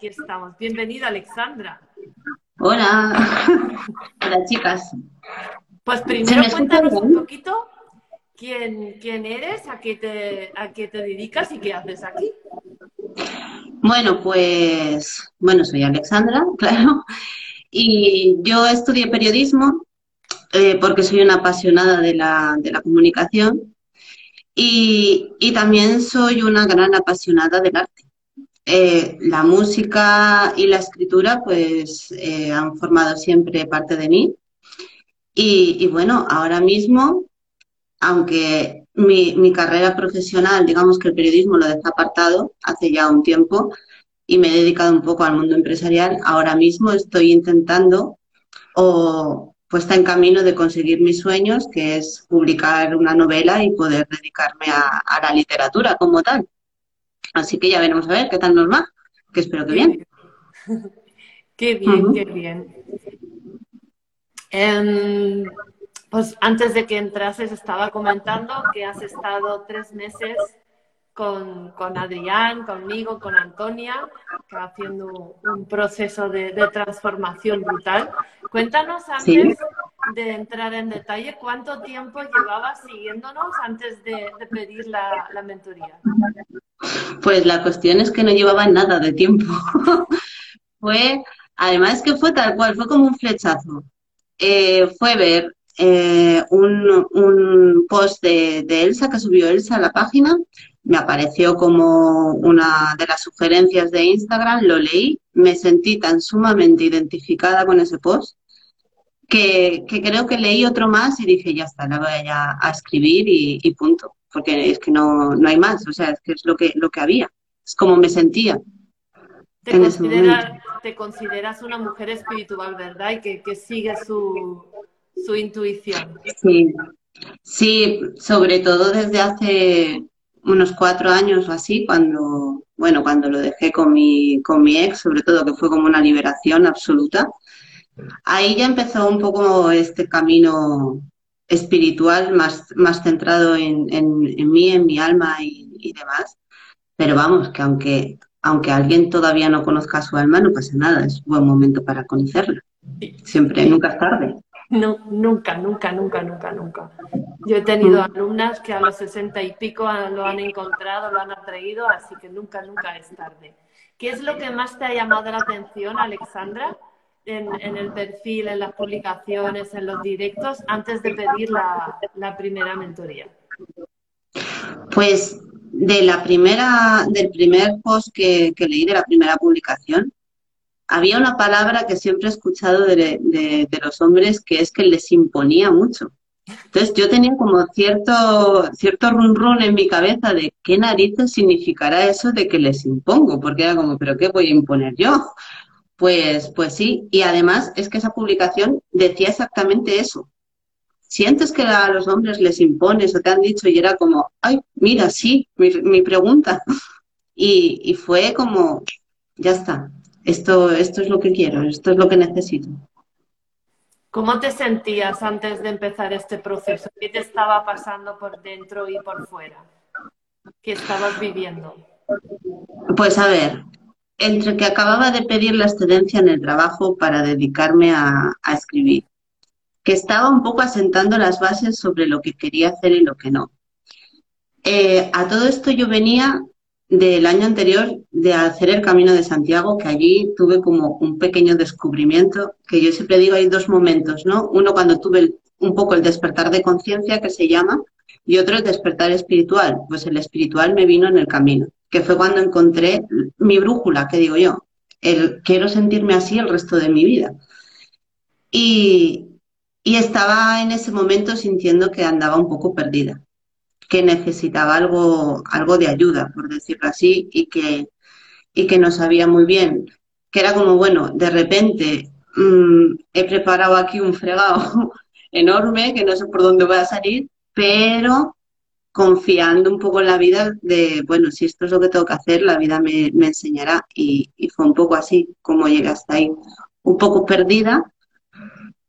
aquí estamos. Bienvenida, Alexandra. Hola. Hola, chicas. Pues primero cuéntanos un poquito quién, quién eres, a qué, te, a qué te dedicas y qué haces aquí. Bueno, pues, bueno, soy Alexandra, claro, y yo estudié periodismo eh, porque soy una apasionada de la, de la comunicación y, y, también soy una gran apasionada del arte. Eh, la música y la escritura pues eh, han formado siempre parte de mí y, bueno, ahora mismo, aunque mi, mi, carrera profesional, digamos que el periodismo lo dejé apartado hace ya un tiempo y me he dedicado un poco al mundo empresarial, ahora mismo estoy intentando o pues está en camino de conseguir mis sueños, que es publicar una novela y poder dedicarme a la literatura como tal. Así que ya veremos a ver qué tal nos va, que espero que bien. Qué bien, uh -huh. qué bien. Um, pues antes de que entrases estaba comentando que has estado tres meses con, con Adrián, conmigo, con Antonia, haciendo un proceso de, de transformación brutal. Cuéntanos antes sí. de entrar en detalle, ¿cuánto tiempo llevabas siguiéndonos antes de, de pedir la, la mentoría? Pues la cuestión es que no llevaba nada de tiempo. fue, además que fue tal cual, fue como un flechazo. Eh, fue ver eh, un, un, post de, Elsa que subió Elsa a la página, me apareció como una de las sugerencias de Instagram, lo leí, me sentí tan sumamente identificada con ese post que, creo que leí otro más y dije, ya está, la voy a, a escribir y punto porque es que no, no hay más, o sea, es que es lo que, lo que había, es como me sentía. Te, en considera, te consideras una mujer espiritual, ¿verdad? Y que, que sigue su, su intuición. Sí. sí, sobre todo desde hace unos cuatro años o así, cuando, bueno, cuando lo dejé con mi, con mi ex, sobre todo que fue como una liberación absoluta. Ahí ya empezó un poco este camino espiritual más, más centrado en, en, en mí, en mi alma y, y, demás. Pero vamos, que aunque, aunque alguien todavía no conozca su alma, no pasa nada, es un buen momento para conocerla. Siempre, nunca es tarde. No, nunca, nunca, nunca, nunca, nunca. Yo he tenido alumnas que a los sesenta y pico lo han encontrado, lo han atraído, así que nunca, nunca es tarde. ¿Qué es lo que más te ha llamado la atención, Alexandra? En, en, el perfil, en las publicaciones, en los directos, antes de pedir la, la primera mentoría? Pues de la primera, del primer post que, que, leí, de la primera publicación, había una palabra que siempre he escuchado de, de, los hombres que es que les imponía mucho. Entonces yo tenía como cierto, cierto run run en mi cabeza de qué narices significará eso de que les impongo, porque era como, pero ¿qué voy a imponer yo? Pues, pues sí, y además es que esa publicación decía exactamente eso. Sientes que a los hombres les impones o te han dicho y era como, ay, mira, sí, mi, mi pregunta. Y, y, fue como, ya está, esto, esto es lo que quiero, esto es lo que necesito. ¿Cómo te sentías antes de empezar este proceso? ¿Qué te estaba pasando por dentro y por fuera? ¿Qué estabas viviendo? Pues a ver, entre que acababa de pedir la excedencia en el trabajo para dedicarme a, escribir, que estaba un poco asentando las bases sobre lo que quería hacer y lo que no. Eh, a todo esto yo venía del año anterior de hacer el Camino de Santiago, que allí tuve como un pequeño descubrimiento, que yo siempre digo hay dos momentos, ¿no? Uno cuando tuve un poco el despertar de conciencia, que se llama, y otro el despertar espiritual. Pues el espiritual me vino en el camino que fue cuando encontré mi brújula, que digo yo, el quiero sentirme así el resto de mi vida. Y, y estaba en ese momento sintiendo que andaba un poco perdida, que necesitaba algo, algo de ayuda, por decirlo así, y que, y que no sabía muy bien, que era como, bueno, de repente mmm, he preparado aquí un fregado enorme, que no sé por dónde voy a salir, pero confiando un poco en la vida de, bueno, si esto es lo que tengo que hacer, la vida me, me enseñará. Y, y, fue un poco así como llegué hasta ahí, un poco perdida.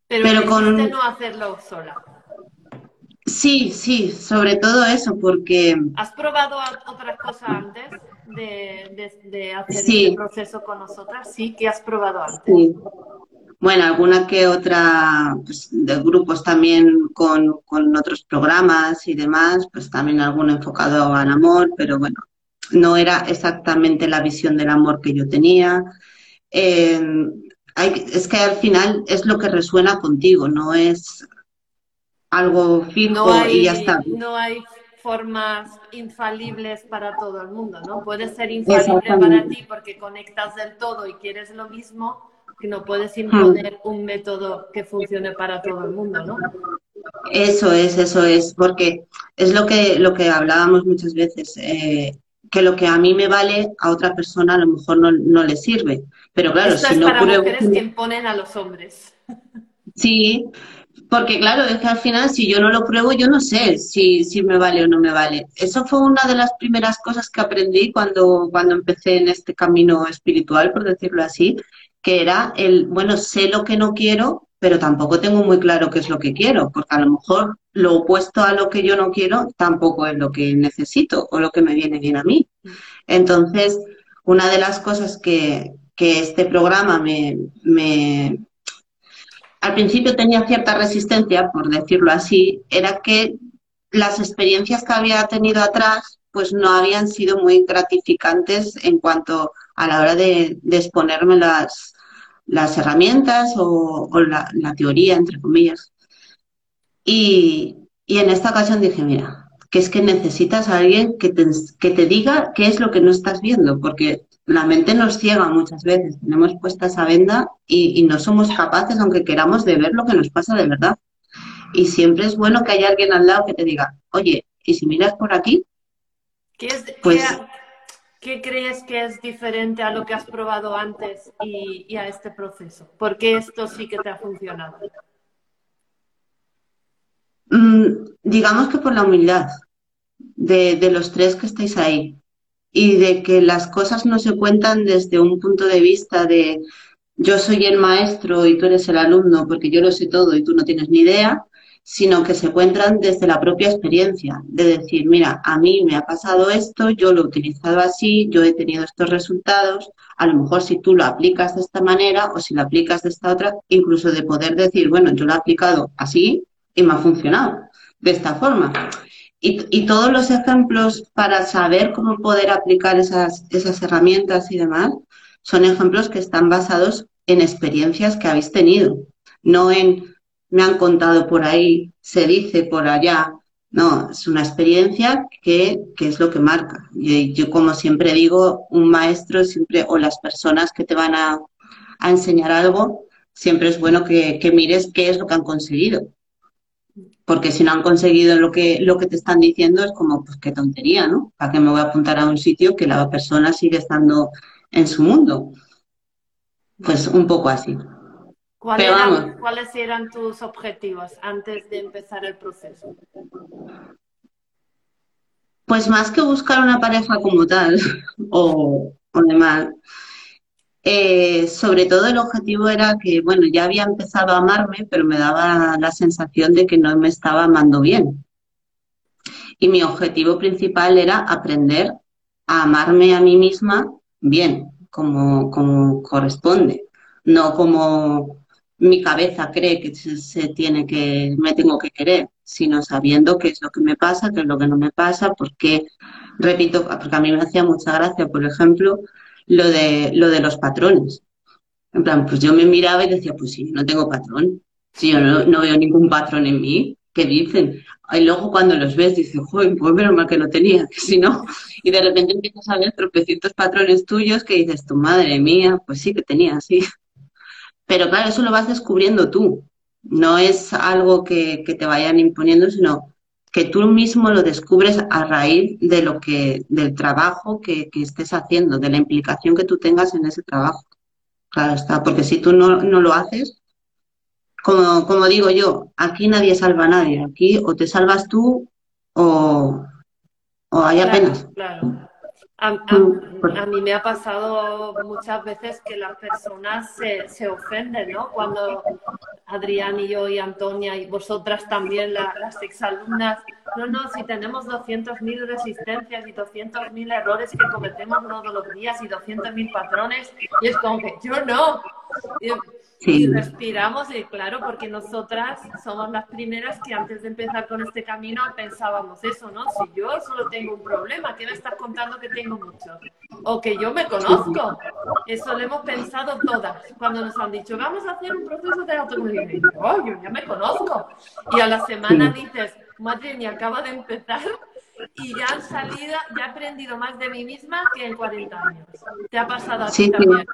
Pero, pero con no hacerlo sola. Sí, sí, sobre todo eso, porque... ¿Has probado otras cosas antes? de, hacer este proceso con nosotras? Sí, ¿qué has probado antes? Sí. Bueno, alguna que otra pues, de grupos también con, con, otros programas y demás, pues también alguno enfocado al amor, pero bueno, no era exactamente la visión del amor que yo tenía. Eh, es que al final es lo que resuena contigo, no es algo fijo y ya está. No hay formas infalibles para todo el mundo, ¿no? Puede ser infalible para ti porque conectas del todo y quieres lo mismo, que no puedes imponer un método que funcione para todo el mundo, ¿no? Eso es, eso es, porque es lo que, lo que hablábamos muchas veces, eh, que lo que a mí me vale, a otra persona a lo mejor no, no le sirve. Pero claro, si no para mujeres que imponen a los hombres. Sí, porque claro, es que al final si yo no lo pruebo, yo no sé si, si me vale o no me vale. Eso fue una de las primeras cosas que aprendí cuando, cuando empecé en este camino espiritual, por decirlo así, que era el, bueno, sé lo que no quiero, pero tampoco tengo muy claro qué es lo que quiero, porque a lo mejor lo opuesto a lo que yo no quiero tampoco es lo que necesito o lo que me viene bien a mí. Entonces, una de las cosas que, que este programa me, me, al principio tenía cierta resistencia, por decirlo así, era que las experiencias que había tenido atrás pues no habían sido muy gratificantes en cuanto a la hora de, exponerme las, las herramientas o, la, teoría, entre comillas. Y, y, en esta ocasión dije, mira, que es que necesitas a alguien que te, que te diga qué es lo que no estás viendo, porque la mente nos ciega muchas veces, tenemos puesta esa venda y, no somos capaces, aunque queramos, de ver lo que nos pasa de verdad. Y siempre es bueno que haya alguien al lado que te diga, oye, ¿y si miras por aquí? ¿Qué, pues, ¿qué, crees que es diferente a lo que has probado antes y, a este proceso? ¿Por qué esto sí que te ha funcionado? Mm, digamos que por la humildad de, de los tres que estáis ahí y de que las cosas no se cuentan desde un punto de vista de yo soy el maestro y tú eres el alumno porque yo lo sé todo y tú no tienes ni idea, sino que se cuentan desde la propia experiencia, de decir, mira, a mí me ha pasado esto, yo lo he utilizado así, yo he tenido estos resultados, a lo mejor si tú lo aplicas de esta manera o si lo aplicas de esta otra, incluso de poder decir, bueno, yo lo he aplicado así y me ha funcionado de esta forma. Y, todos los ejemplos para saber cómo poder aplicar esas, esas herramientas y demás son ejemplos que están basados en experiencias que habéis tenido, no en me han contado por ahí, se dice por allá. No, es una experiencia que, que es lo que marca. Y yo, como siempre digo, un maestro siempre, o las personas que te van a, a enseñar algo, siempre es bueno que, que mires qué es lo que han conseguido porque si no han conseguido lo que, lo que te están diciendo es como, pues qué tontería, ¿no? ¿Para qué me voy a apuntar a un sitio que la persona sigue estando en su mundo? Pues un poco así. ¿Cuáles eran tus objetivos antes de empezar el proceso? Pues más que buscar una pareja como tal o, o demás, eh, sobre todo el objetivo era que, bueno, ya había empezado a amarme, pero me daba la sensación de que no me estaba amando bien. Y mi objetivo principal era aprender a amarme a mí misma bien, como, como corresponde, no como mi cabeza cree que se, tiene que, me tengo que querer, sino sabiendo qué es lo que me pasa, qué es lo que no me pasa, porque, repito, porque a mí me hacía mucha gracia, por ejemplo, lo de, lo de los patrones. En plan, pues yo me miraba y decía, pues sí, no tengo patrón. Si yo no, veo ningún patrón en mí, ¿qué dicen? Y luego cuando los ves dices, joder, pues menos mal que no tenía, que si no. Y de repente empiezas a ver tropecientos patrones tuyos que dices, tu madre mía, pues sí que tenía, sí. Pero claro, eso lo vas descubriendo tú. No es algo que, que te vayan imponiendo, sino que tú mismo lo descubres a raíz de lo que, del trabajo que, estés haciendo, de la implicación que tú tengas en ese trabajo. Claro está, porque si tú no, lo haces, como, como digo yo, aquí nadie salva a nadie, aquí o te salvas tú o, o hay apenas. Claro. A, a, mí me ha pasado muchas veces que las personas se, se, ofenden, ¿no? Cuando Adrián y yo y Antonia y vosotras también, las exalumnas, no, no, si tenemos 200.000 resistencias y 200.000 errores que cometemos todos los días y 200.000 patrones, y es como que yo no. Y respiramos, y claro, porque nosotras somos las primeras que antes de empezar con este camino pensábamos eso, ¿no? Si yo solo tengo un problema, ¿qué me estás contando que tengo mucho? O que yo me conozco. Eso lo hemos pensado todas cuando nos han dicho, vamos a hacer un proceso de autoconocimiento. Oh, yo ya me conozco. Y a la semana dices, madre mía, acaba de empezar y ya han salido, ya he aprendido más de mí misma que en 40 años. ¿Te ha pasado así sí, también?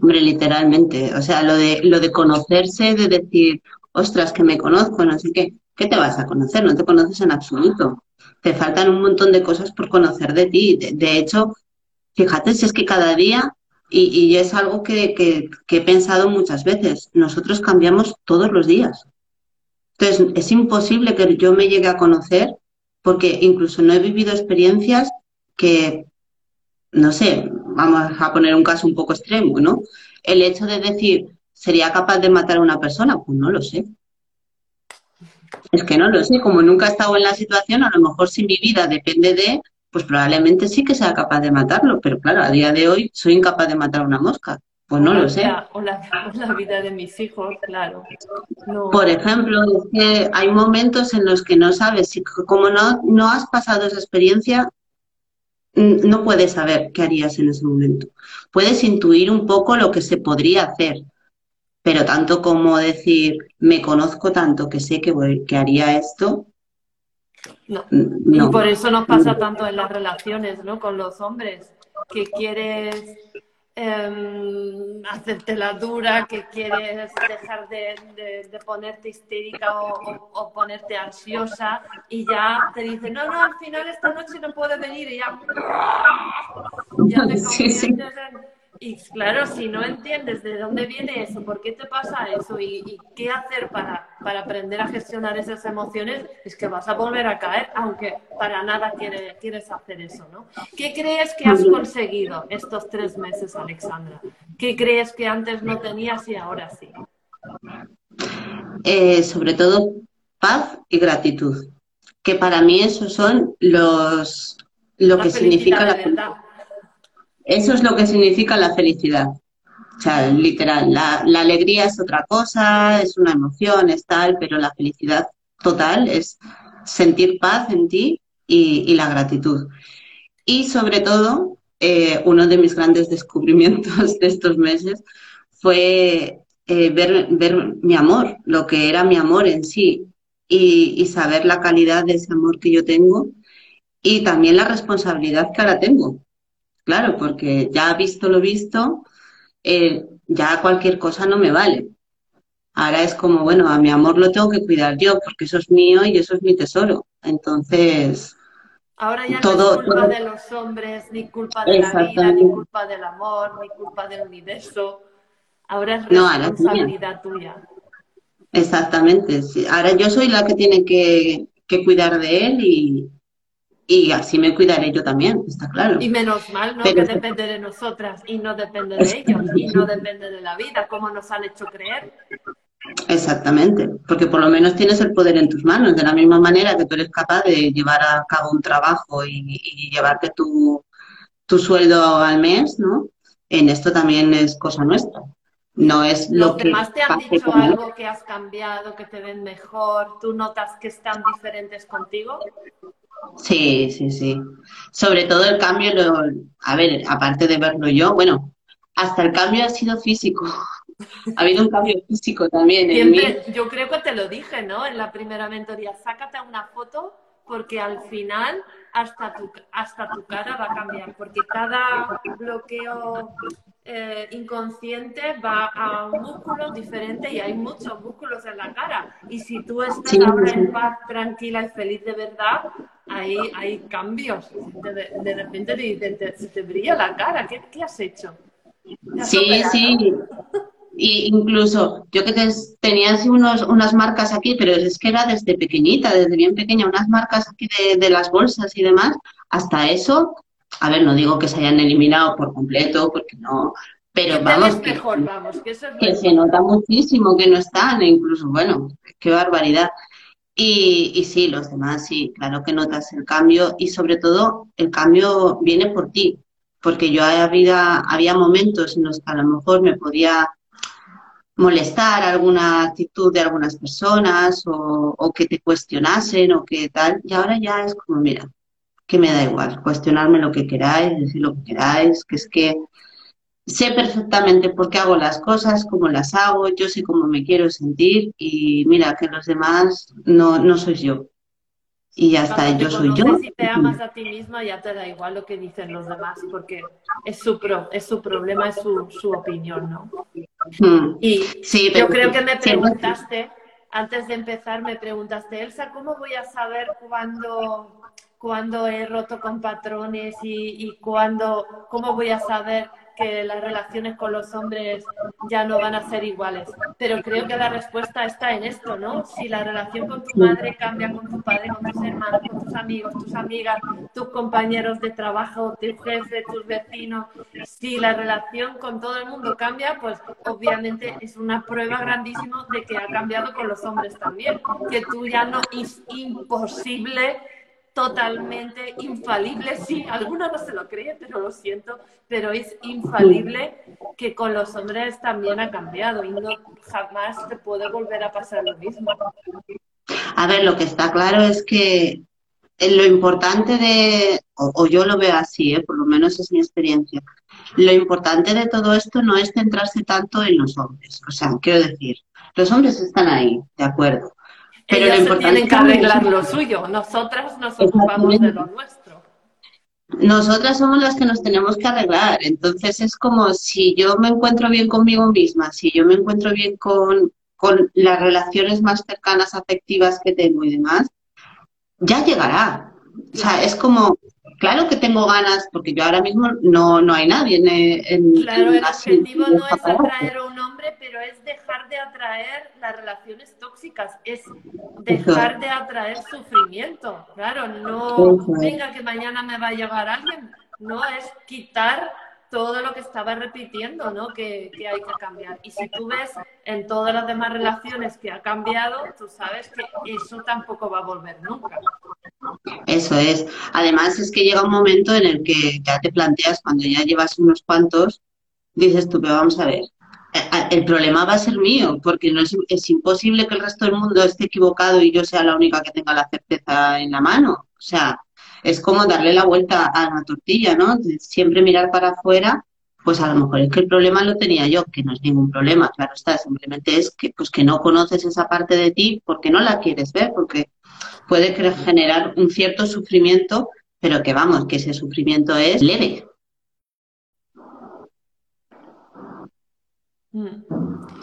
Hombre, literalmente. O sea, lo de, lo de conocerse, de decir, ostras, que me conozco, no sé qué. ¿Qué te vas a conocer? No te conoces en absoluto. Te faltan un montón de cosas por conocer de ti. De, hecho, fíjate, si es que cada día, y, y es algo que, que, que he pensado muchas veces, nosotros cambiamos todos los días. Entonces, es imposible que yo me llegue a conocer porque incluso no he vivido experiencias que, no sé, vamos a poner un caso un poco extremo, ¿no? El hecho de decir, ¿sería capaz de matar a una persona? Pues no lo sé. Es que no lo sé, como nunca he estado en la situación, a lo mejor si mi vida depende de, pues probablemente sí que sea capaz de matarlo, pero claro, a día de hoy soy incapaz de matar a una mosca. Pues no lo sé. O la, vida de mis hijos, claro. Por ejemplo, es que hay momentos en los que no sabes, si, como no, no has pasado esa experiencia, no puedes saber qué harías en ese momento. Puedes intuir un poco lo que se podría hacer, pero tanto como decir, me conozco tanto que sé que, voy, que haría esto. No. no. Y por eso nos pasa tanto en las relaciones, ¿no? Con los hombres, que quieres eh, hacerte la dura, que quieres dejar de, de, ponerte histérica o, o, ponerte ansiosa y ya te dicen, no, no, al final esta noche no puedes venir y ya, ya te sí, sí. Y claro, si no entiendes de dónde viene eso, por qué te pasa eso y, qué hacer para, para, aprender a gestionar esas emociones, es que vas a volver a caer, aunque para nada quieres, quieres hacer eso, ¿no? ¿Qué crees que has conseguido estos tres meses, Alexandra? ¿Qué crees que antes no tenías y ahora sí? Eh, sobre todo paz y gratitud, que para mí esos son los lo la que significa la felicidad eso es lo que significa la felicidad. O sea, literal, la, alegría es otra cosa, es una emoción, es tal, pero la felicidad total es sentir paz en ti y, la gratitud. Y sobre todo, eh, uno de mis grandes descubrimientos de estos meses fue eh, ver, ver mi amor, lo que era mi amor en sí, y, y saber la calidad de ese amor que yo tengo y también la responsabilidad que ahora tengo Claro, porque ya visto lo visto, eh, ya cualquier cosa no me vale. Ahora es como, bueno, a mi amor lo tengo que cuidar yo, porque eso es mío y eso es mi tesoro. Entonces. Ahora ya todo, no es culpa de los hombres, ni culpa de la vida, ni culpa del amor, ni culpa del universo. Ahora es responsabilidad tuya. Exactamente. Ahora yo soy la que tiene que, que cuidar de él y, y así me cuidaré yo también, está claro. Y menos mal, ¿no? Que depende de nosotras y no depende de ellos y no depende de la vida, como nos han hecho creer. Exactamente, porque por lo menos tienes el poder en tus manos, de la misma manera que tú eres capaz de llevar a cabo un trabajo y, y llevarte tu, tu sueldo al mes, ¿no? En esto también es cosa nuestra. No es lo ¿Los que demás te han dicho algo que has cambiado, que te ven mejor? ¿Tú notas que están diferentes contigo? Sí, sí, sí. Sobre todo el cambio, lo, a ver, aparte de verlo yo, bueno, hasta el cambio ha sido físico. ha habido un cambio físico también en mí. Yo creo que te lo dije, ¿no? En la primera mentoría, sácate una foto porque al final hasta tu, hasta tu cara va a cambiar, porque cada bloqueo eh, inconsciente va a un músculo diferente y hay muchos músculos en la cara. Y si tú estás ahora en paz, tranquila y feliz de verdad, hay, hay cambios. De, de repente te, se te brilla la cara. ¿Qué, qué has hecho? sí, sí. Y incluso yo que te, tenía así unos, unas marcas aquí, pero es que era desde pequeñita, desde bien pequeña, unas marcas aquí de, de las bolsas y demás, hasta eso a ver, no digo que se hayan eliminado por completo, porque no, pero vamos, que, que, se nota muchísimo que no están, e incluso, bueno, qué barbaridad. Y, y, sí, los demás sí, claro que notas el cambio y sobre todo el cambio viene por ti, porque yo había, había momentos en los que a lo mejor me podía molestar alguna actitud de algunas personas o, o que te cuestionasen o que tal, y ahora ya es como, mira, que me da igual, cuestionarme lo que queráis, decir lo que queráis, que es que sé perfectamente por qué hago las cosas, cómo las hago, yo sé cómo me quiero sentir y mira que los demás no, no soy yo. Y ya está, yo soy yo. Si te amas a ti misma ya te da igual lo que dicen los demás porque es su, pro, es su problema, es su, su opinión, ¿no? Hmm. Y sí, yo creo que me preguntaste, antes de empezar, me preguntaste, Elsa, ¿cómo voy a saber cuándo, cuándo he roto con patrones y, y cuándo, cómo voy a saber que las relaciones con los hombres ya no van a ser iguales. Pero creo que la respuesta está en esto, ¿no? Si la relación con tu madre cambia con tu padre, con tus hermanos, con tus amigos, tus amigas, tus compañeros de trabajo, tu jefe, tus vecinos, si la relación con todo el mundo cambia, pues obviamente es una prueba grandísima de que ha cambiado con los hombres también. Que tú ya no es imposible totalmente infalible, sí, algunos no se lo creen, pero lo siento, pero es infalible que con los hombres también ha cambiado y no jamás te puede volver a pasar lo mismo. A ver, lo que está claro es que lo importante de, o, yo lo veo así, ¿eh? por lo menos es mi experiencia, lo importante de todo esto no es centrarse tanto en los hombres, o sea, quiero decir, los hombres están ahí, de acuerdo, pero Ellos lo tienen que arreglar lo suyo, nosotras nos ocupamos de lo nuestro. Nosotras somos las que nos tenemos que arreglar, entonces es como si yo me encuentro bien conmigo misma, si yo me encuentro bien con, con las relaciones más cercanas, afectivas que tengo y demás, ya llegará. O sea, es como, Claro que tengo ganas, porque yo ahora mismo no, no hay nadie en, Claro, el objetivo no es atraer a un hombre, pero es dejar de atraer las relaciones tóxicas, es dejar de atraer sufrimiento. Claro, no venga que mañana me va a llegar alguien, no, es quitar todo lo que estaba repitiendo, ¿no? Que, que, hay que cambiar. Y si tú ves en todas las demás relaciones que ha cambiado, tú sabes que eso tampoco va a volver nunca. Eso es. Además es que llega un momento en el que ya te planteas, cuando ya llevas unos cuantos, dices tú, pero vamos a ver, el problema va a ser mío, porque no es, es imposible que el resto del mundo esté equivocado y yo sea la única que tenga la certeza en la mano. O sea, es como darle la vuelta a la tortilla, ¿no? Siempre mirar para afuera, pues a lo mejor es que el problema lo tenía yo, que no es ningún problema, claro está, simplemente es que pues que no conoces esa parte de ti porque no la quieres ver, porque puede generar un cierto sufrimiento, pero que vamos, que ese sufrimiento es leve.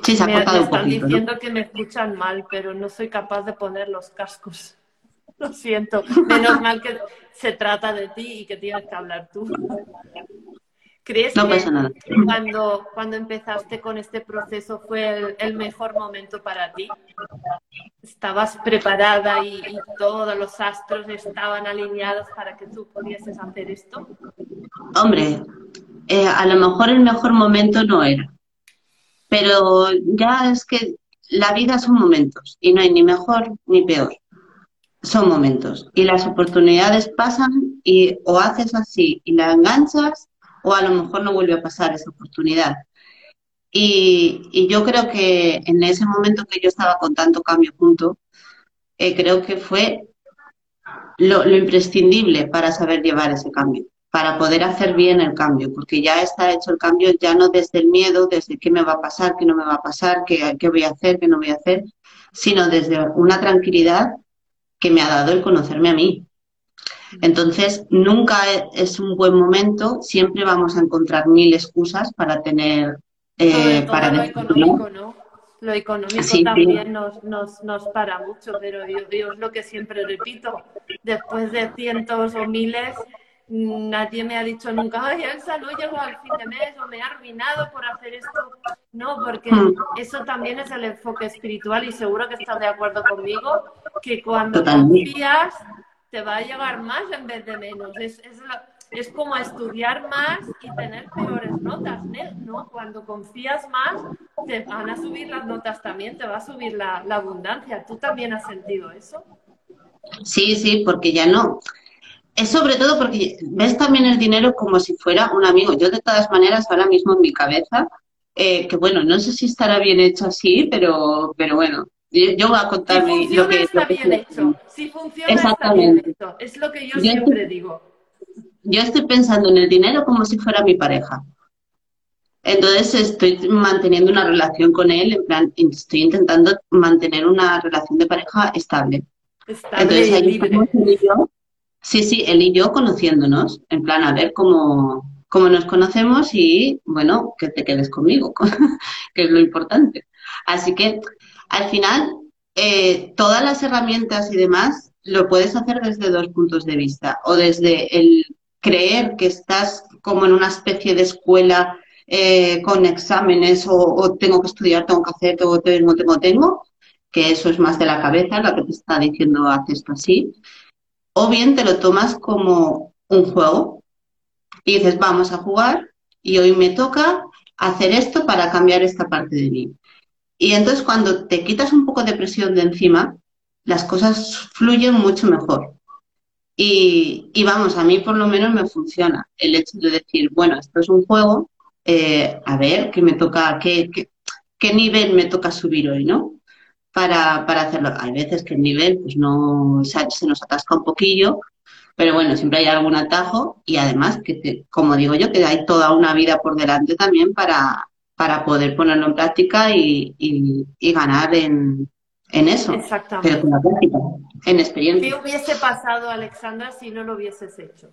Sí, se ha cortado me, están diciendo que me escuchan mal, pero no soy capaz de poner los cascos. Lo siento. Menos mal que se trata de ti y que tienes que hablar tú. ¿Crees no que nada. Cuando, cuando empezaste con este proceso fue el, mejor momento para ti? ¿Estabas preparada y, todos los astros estaban alineados para que tú pudieses hacer esto? Hombre, eh, a lo mejor el mejor momento no era. Pero ya es que la vida son momentos y no hay ni mejor ni peor. Son momentos. Y las oportunidades pasan y o haces así y la enganchas o a lo mejor no vuelve a pasar esa oportunidad. Y, yo creo que en ese momento que yo estaba con tanto cambio junto, eh, creo que fue lo, lo, imprescindible para saber llevar ese cambio, para poder hacer bien el cambio, porque ya está hecho el cambio, ya no desde el miedo, desde qué me va a pasar, qué no me va a pasar, qué, qué voy a hacer, qué no voy a hacer, sino desde una tranquilidad que me ha dado el conocerme a mí. Entonces, nunca es un buen momento, siempre vamos a encontrar mil excusas para tener... Eh, para lo económico, ¿no? Lo económico también Nos, nos, nos, para mucho, pero yo, yo es lo que siempre repito, después de cientos o miles, nadie me ha dicho nunca, ay, Elsa, no llego al fin de mes o me ha arruinado por hacer esto. No, porque hmm. eso también es el enfoque espiritual y seguro que estás de acuerdo conmigo, que cuando confías te va a llegar más en vez de menos. Es, es es como estudiar más y tener peores notas, ¿no? Cuando confías más, te van a subir las notas también, te va a subir la, la abundancia. ¿Tú también has sentido eso? Sí, sí, porque ya no. Es sobre todo porque ves también el dinero como si fuera un amigo. Yo de todas maneras ahora mismo en mi cabeza, eh, que bueno, no sé si estará bien hecho así, pero, pero bueno, yo, voy a contarme lo que... Está bien hecho. Si funciona está bien hecho. Es lo que yo, siempre digo. Yo estoy pensando en el dinero como si fuera mi pareja. Entonces estoy manteniendo una relación con él, en plan, estoy intentando mantener una relación de pareja estable. Estable Entonces, libre. Sí, sí, él y yo conociéndonos, en plan, a ver cómo, cómo nos conocemos y, bueno, que te quedes conmigo, que es lo importante. Así que, al final, eh, todas las herramientas y demás lo puedes hacer desde dos puntos de vista. O desde el creer que estás como en una especie de escuela eh, con exámenes o, tengo que estudiar, tengo que hacer, tengo, tengo, tengo, tengo, que eso es más de la cabeza, la que te está diciendo haz esto así o bien te lo tomas como un juego y dices, vamos a jugar y hoy me toca hacer esto para cambiar esta parte de mí. Y entonces cuando te quitas un poco de presión de encima, las cosas fluyen mucho mejor. Y, vamos, a mí por lo menos me funciona el hecho de decir, bueno, esto es un juego, eh, a ver, ¿qué me toca, qué, qué nivel me toca subir hoy, ¿no? Para, para hacerlo. Hay veces que el nivel pues no se, nos atasca un poquillo, pero bueno, siempre hay algún atajo y además, que como digo yo, que hay toda una vida por delante también para, para poder ponerlo en práctica y, y, ganar en, en eso. Exactamente. Pero con la práctica, en experiencia. ¿Qué hubiese pasado, Alexandra, si no lo hubieses hecho?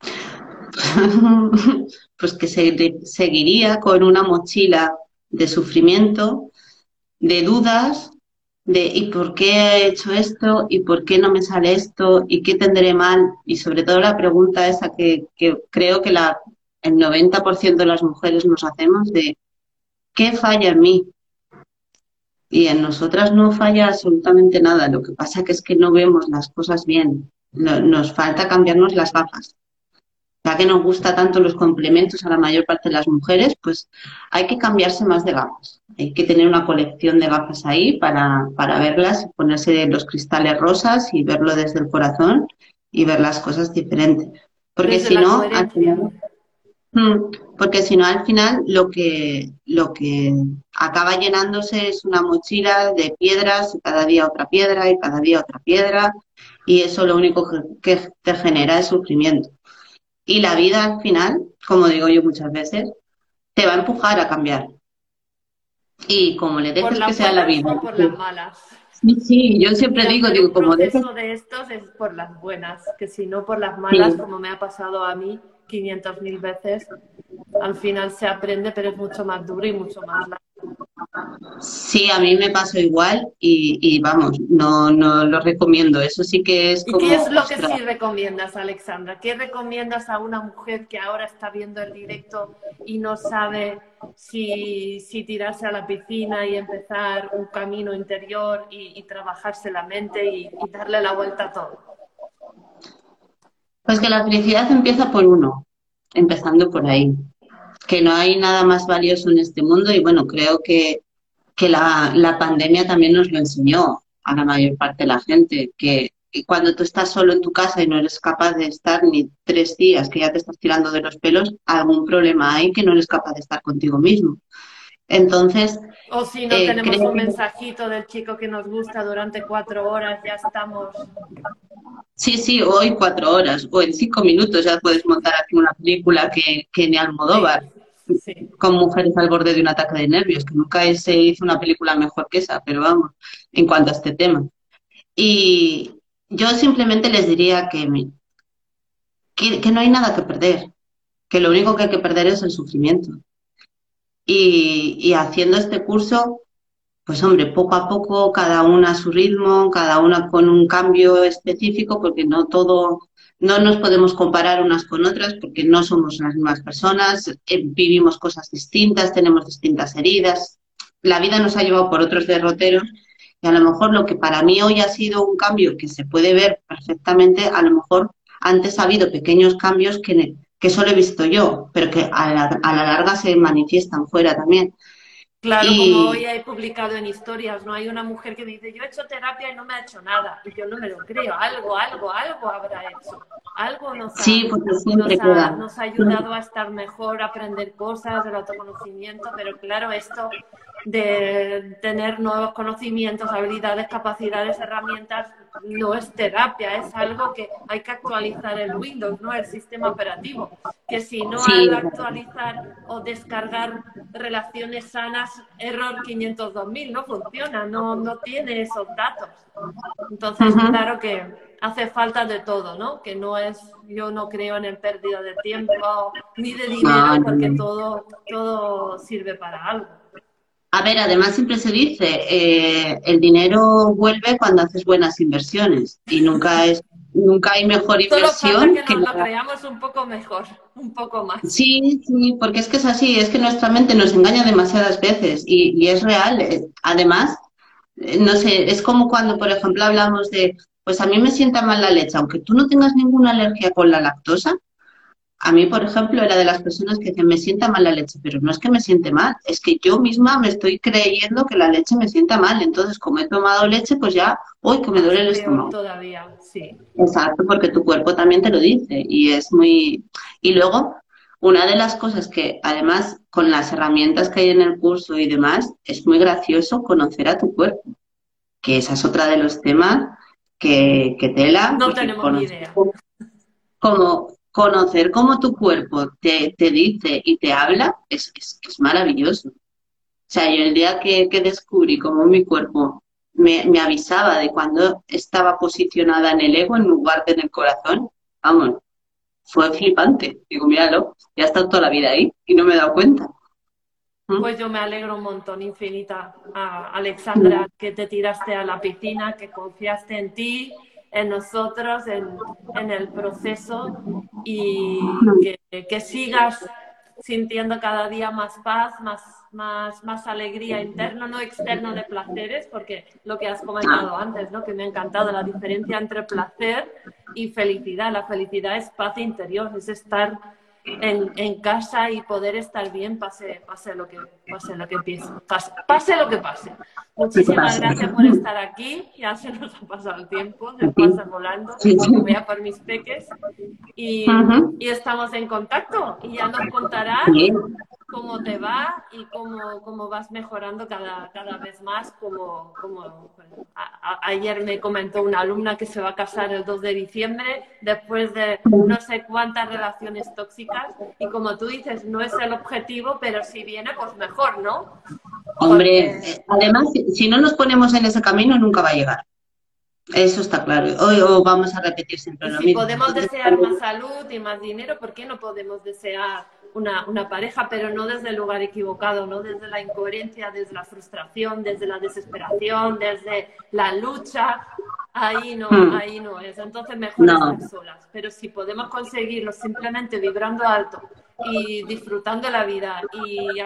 pues que se, seguiría con una mochila de sufrimiento de dudas de ¿y por qué he hecho esto? ¿y por qué no me sale esto? ¿y qué tendré mal? Y sobre todo la pregunta esa que, que creo que la, el 90% de las mujeres nos hacemos de ¿qué falla en mí? Y en nosotras no falla absolutamente nada, lo que pasa que es que no vemos las cosas bien, nos falta cambiarnos las gafas. Ya que nos gusta tanto los complementos a la mayor parte de las mujeres, pues hay que cambiarse más de gafas. Hay que tener una colección de gafas ahí para, para verlas, ponerse los cristales rosas y verlo desde el corazón y ver las cosas diferentes. Porque si no, al final, mm, porque si no al final lo que lo que acaba llenándose es una mochila de piedras, cada día otra piedra y cada día otra piedra, y eso lo único que te genera es sufrimiento. Y la vida al final, como digo yo muchas veces, te va a empujar a cambiar. Y como le dejes que sea la vida. por las malas. Sí, sí, yo siempre digo, digo, como dejes... de estos es por las buenas, que si no por las malas, como me ha pasado a mí 500 mil veces, al final se aprende, pero es mucho más duro y mucho más largo. Sí, a mí me pasó igual y, vamos, no, no lo recomiendo. Eso sí que es como... ¿Y qué es lo que sí recomiendas, Alexandra? ¿Qué recomiendas a una mujer que ahora está viendo el directo y no sabe si, si tirarse a la piscina y empezar un camino interior y, trabajarse la mente y, y darle la vuelta a todo? Pues que la felicidad empieza por uno, empezando por ahí que no hay nada más valioso en este mundo y bueno, creo que, que la, la, pandemia también nos lo enseñó a la mayor parte de la gente, que, cuando tú estás solo en tu casa y no eres capaz de estar ni tres días, que ya te estás tirando de los pelos, algún problema hay que no eres capaz de estar contigo mismo. Entonces... O si no eh, tenemos un mensajito del chico que nos gusta durante cuatro horas, ya estamos... Sí, sí, hoy cuatro horas, o en cinco minutos ya puedes montar aquí una película que, que ni Almodóvar con mujeres al borde de un ataque de nervios, que nunca se hizo una película mejor que esa, pero vamos, en cuanto a este tema. Y yo simplemente les diría que, que, no hay nada que perder, que lo único que hay que perder es el sufrimiento. Y, y haciendo este curso, pues hombre, poco a poco, cada una a su ritmo, cada una con un cambio específico, porque no todo no nos podemos comparar unas con otras porque no somos las mismas personas, eh, vivimos cosas distintas, tenemos distintas heridas. La vida nos ha llevado por otros derroteros y a lo mejor lo que para mí hoy ha sido un cambio que se puede ver perfectamente, a lo mejor antes ha habido pequeños cambios que, que solo he visto yo, pero que a la, a la larga se manifiestan fuera también. Claro, como hoy he publicado en historias, ¿no? Hay una mujer que dice, yo he hecho terapia y no me ha hecho nada. Y yo no me lo creo. Algo, algo, algo habrá hecho. Algo nos ha, nos ha ayudado a estar mejor, a aprender cosas, el autoconocimiento. Pero claro, esto de tener nuevos conocimientos, habilidades, capacidades, herramientas, no es terapia, es algo que hay que actualizar el Windows, ¿no? El sistema operativo. Que si no hay que actualizar o descargar relaciones sanas, error 502.000, no funciona, no, no tiene esos datos. Entonces, claro que hace falta de todo, ¿no? Que no es, yo no creo en el pérdida de tiempo ni de dinero, porque todo, todo sirve para algo. A ver, además siempre se dice, eh, el dinero vuelve cuando haces buenas inversiones y nunca es nunca hay mejor inversión que, nos lo creamos un poco mejor, un poco más. Sí, sí, porque es que es así, es que nuestra mente nos engaña demasiadas veces y, y es real. Eh, además, eh, no sé, es como cuando, por ejemplo, hablamos de, pues a mí me sienta mal la leche, aunque tú no tengas ninguna alergia con la lactosa, a mí, por ejemplo, era de las personas que dicen, me sienta mal la leche, pero no es que me siente mal, es que yo misma me estoy creyendo que la leche me sienta mal. Entonces, como he tomado leche, pues ya, hoy que me duele el estómago. Todavía, sí. Exacto, porque tu cuerpo también te lo dice y es muy... Y luego, una de las cosas que, además, con las herramientas que hay en el curso y demás, es muy gracioso conocer a tu cuerpo, que esa es otra de los temas que, que tela. No tenemos ni idea. Como conocer cómo tu cuerpo te, dice y te habla es, es, maravilloso. O sea, yo el día que, descubrí cómo mi cuerpo me, avisaba de cuando estaba posicionada en el ego en lugar de en el corazón, vamos, fue flipante. Digo, míralo, ya ha estado toda la vida ahí y no me he dado cuenta. ¿Mm? Pues yo me alegro un montón, infinita, Alexandra, que te tiraste a la piscina, que confiaste en ti, en nosotros, en, el proceso y que, sigas sintiendo cada día más paz, más, más, más alegría interna, no externo de placeres, porque lo que has comentado antes, ¿no? que me ha encantado la diferencia entre placer y felicidad. La felicidad es paz interior, es estar en, en, casa y poder estar bien pase, pase lo que pase lo que pase, pase lo que pase. Muchísimas gracias por estar aquí. Ya se nos ha pasado el tiempo, se pasa volando. Voy a por mis peques. Y, y, estamos en contacto. Y ya nos contarás cómo te va y cómo, cómo vas mejorando cada, cada vez más. Como, como ayer me comentó una alumna que se va a casar el 2 de diciembre después de no sé cuántas relaciones tóxicas. Y como tú dices, no es el objetivo, pero si viene, pues mejor, ¿no? Hombre, además, si no nos ponemos en ese camino, nunca va a llegar. Eso está claro. Hoy vamos a repetir siempre lo si podemos desear más salud y más dinero, ¿por qué no podemos desear una, una, pareja, pero no desde el lugar equivocado, no desde la incoherencia, desde la frustración, desde la desesperación, desde la lucha? Ahí no, hmm. ahí no es. Entonces mejor estar solas. Pero si podemos conseguirlo simplemente vibrando alto y disfrutando la vida y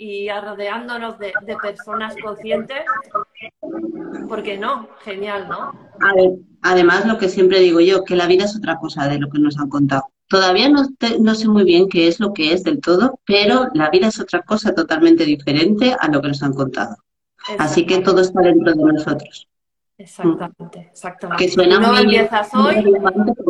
y rodeándonos de, personas conscientes, ¿por qué no? Genial, ¿no? además, lo que siempre digo yo, que la vida es otra cosa de lo que nos han contado. Todavía no, no sé muy bien qué es lo que es del todo, pero la vida es otra cosa totalmente diferente a lo que nos han contado. Así que todo está dentro de nosotros. Exactamente, exactamente. si no empiezas hoy,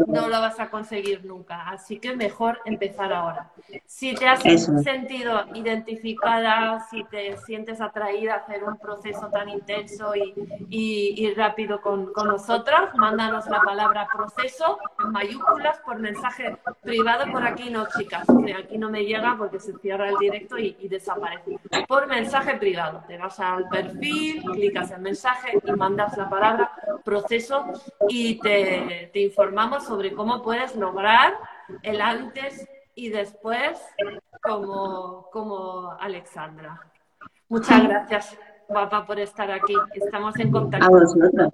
no lo vas a conseguir nunca. Así que mejor empezar ahora. Si te has sentido identificada, si te sientes atraída a hacer un proceso tan intenso y, y, rápido con, con nosotros, mándanos la palabra proceso en mayúsculas por mensaje privado. Por aquí no, chicas, que aquí no me llega porque se cierra el directo y, y desaparece. Por mensaje privado. Te vas al perfil, clicas en mensaje y mandas la palabra palabra proceso y te, informamos sobre cómo puedes lograr el antes y después como, como Alexandra. Muchas gracias, guapa, por estar aquí. Estamos en contacto. A vosotros.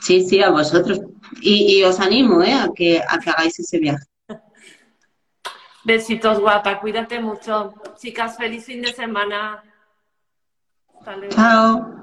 Sí, sí, a vosotros. Y, os animo ¿eh? a, que, a que hagáis ese viaje. Besitos, guapa. Cuídate mucho. Chicas, feliz fin de semana. Chao.